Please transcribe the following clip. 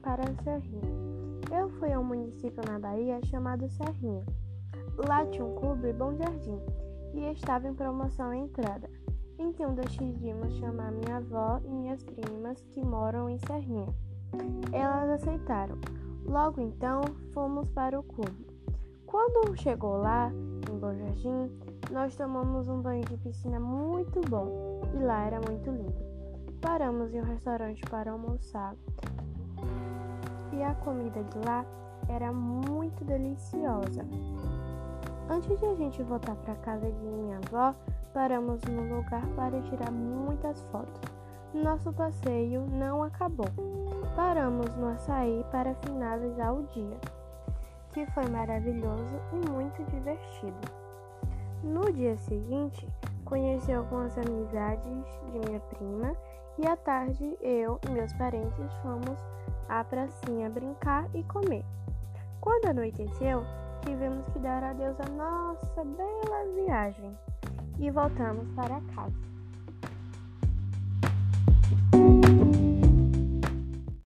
para Serrinha. Eu fui a um município na Bahia chamado Serrinha. Lá tinha um clube Bom Jardim e estava em promoção à entrada. Então decidimos chamar minha avó e minhas primas que moram em Serrinha. Elas aceitaram. Logo então fomos para o clube. Quando chegou lá, em Bom Jardim, nós tomamos um banho de piscina muito bom e lá era muito lindo. Paramos em um restaurante para almoçar e a comida de lá era muito deliciosa. Antes de a gente voltar para casa de minha avó, paramos no lugar para tirar muitas fotos. Nosso passeio não acabou. Paramos no açaí para finalizar o dia, que foi maravilhoso e muito divertido. No dia seguinte, conheci algumas amizades de minha prima e à tarde eu e meus parentes fomos à pracinha brincar e comer. Quando anoiteceu, tivemos que dar adeus à nossa bela viagem e voltamos para casa.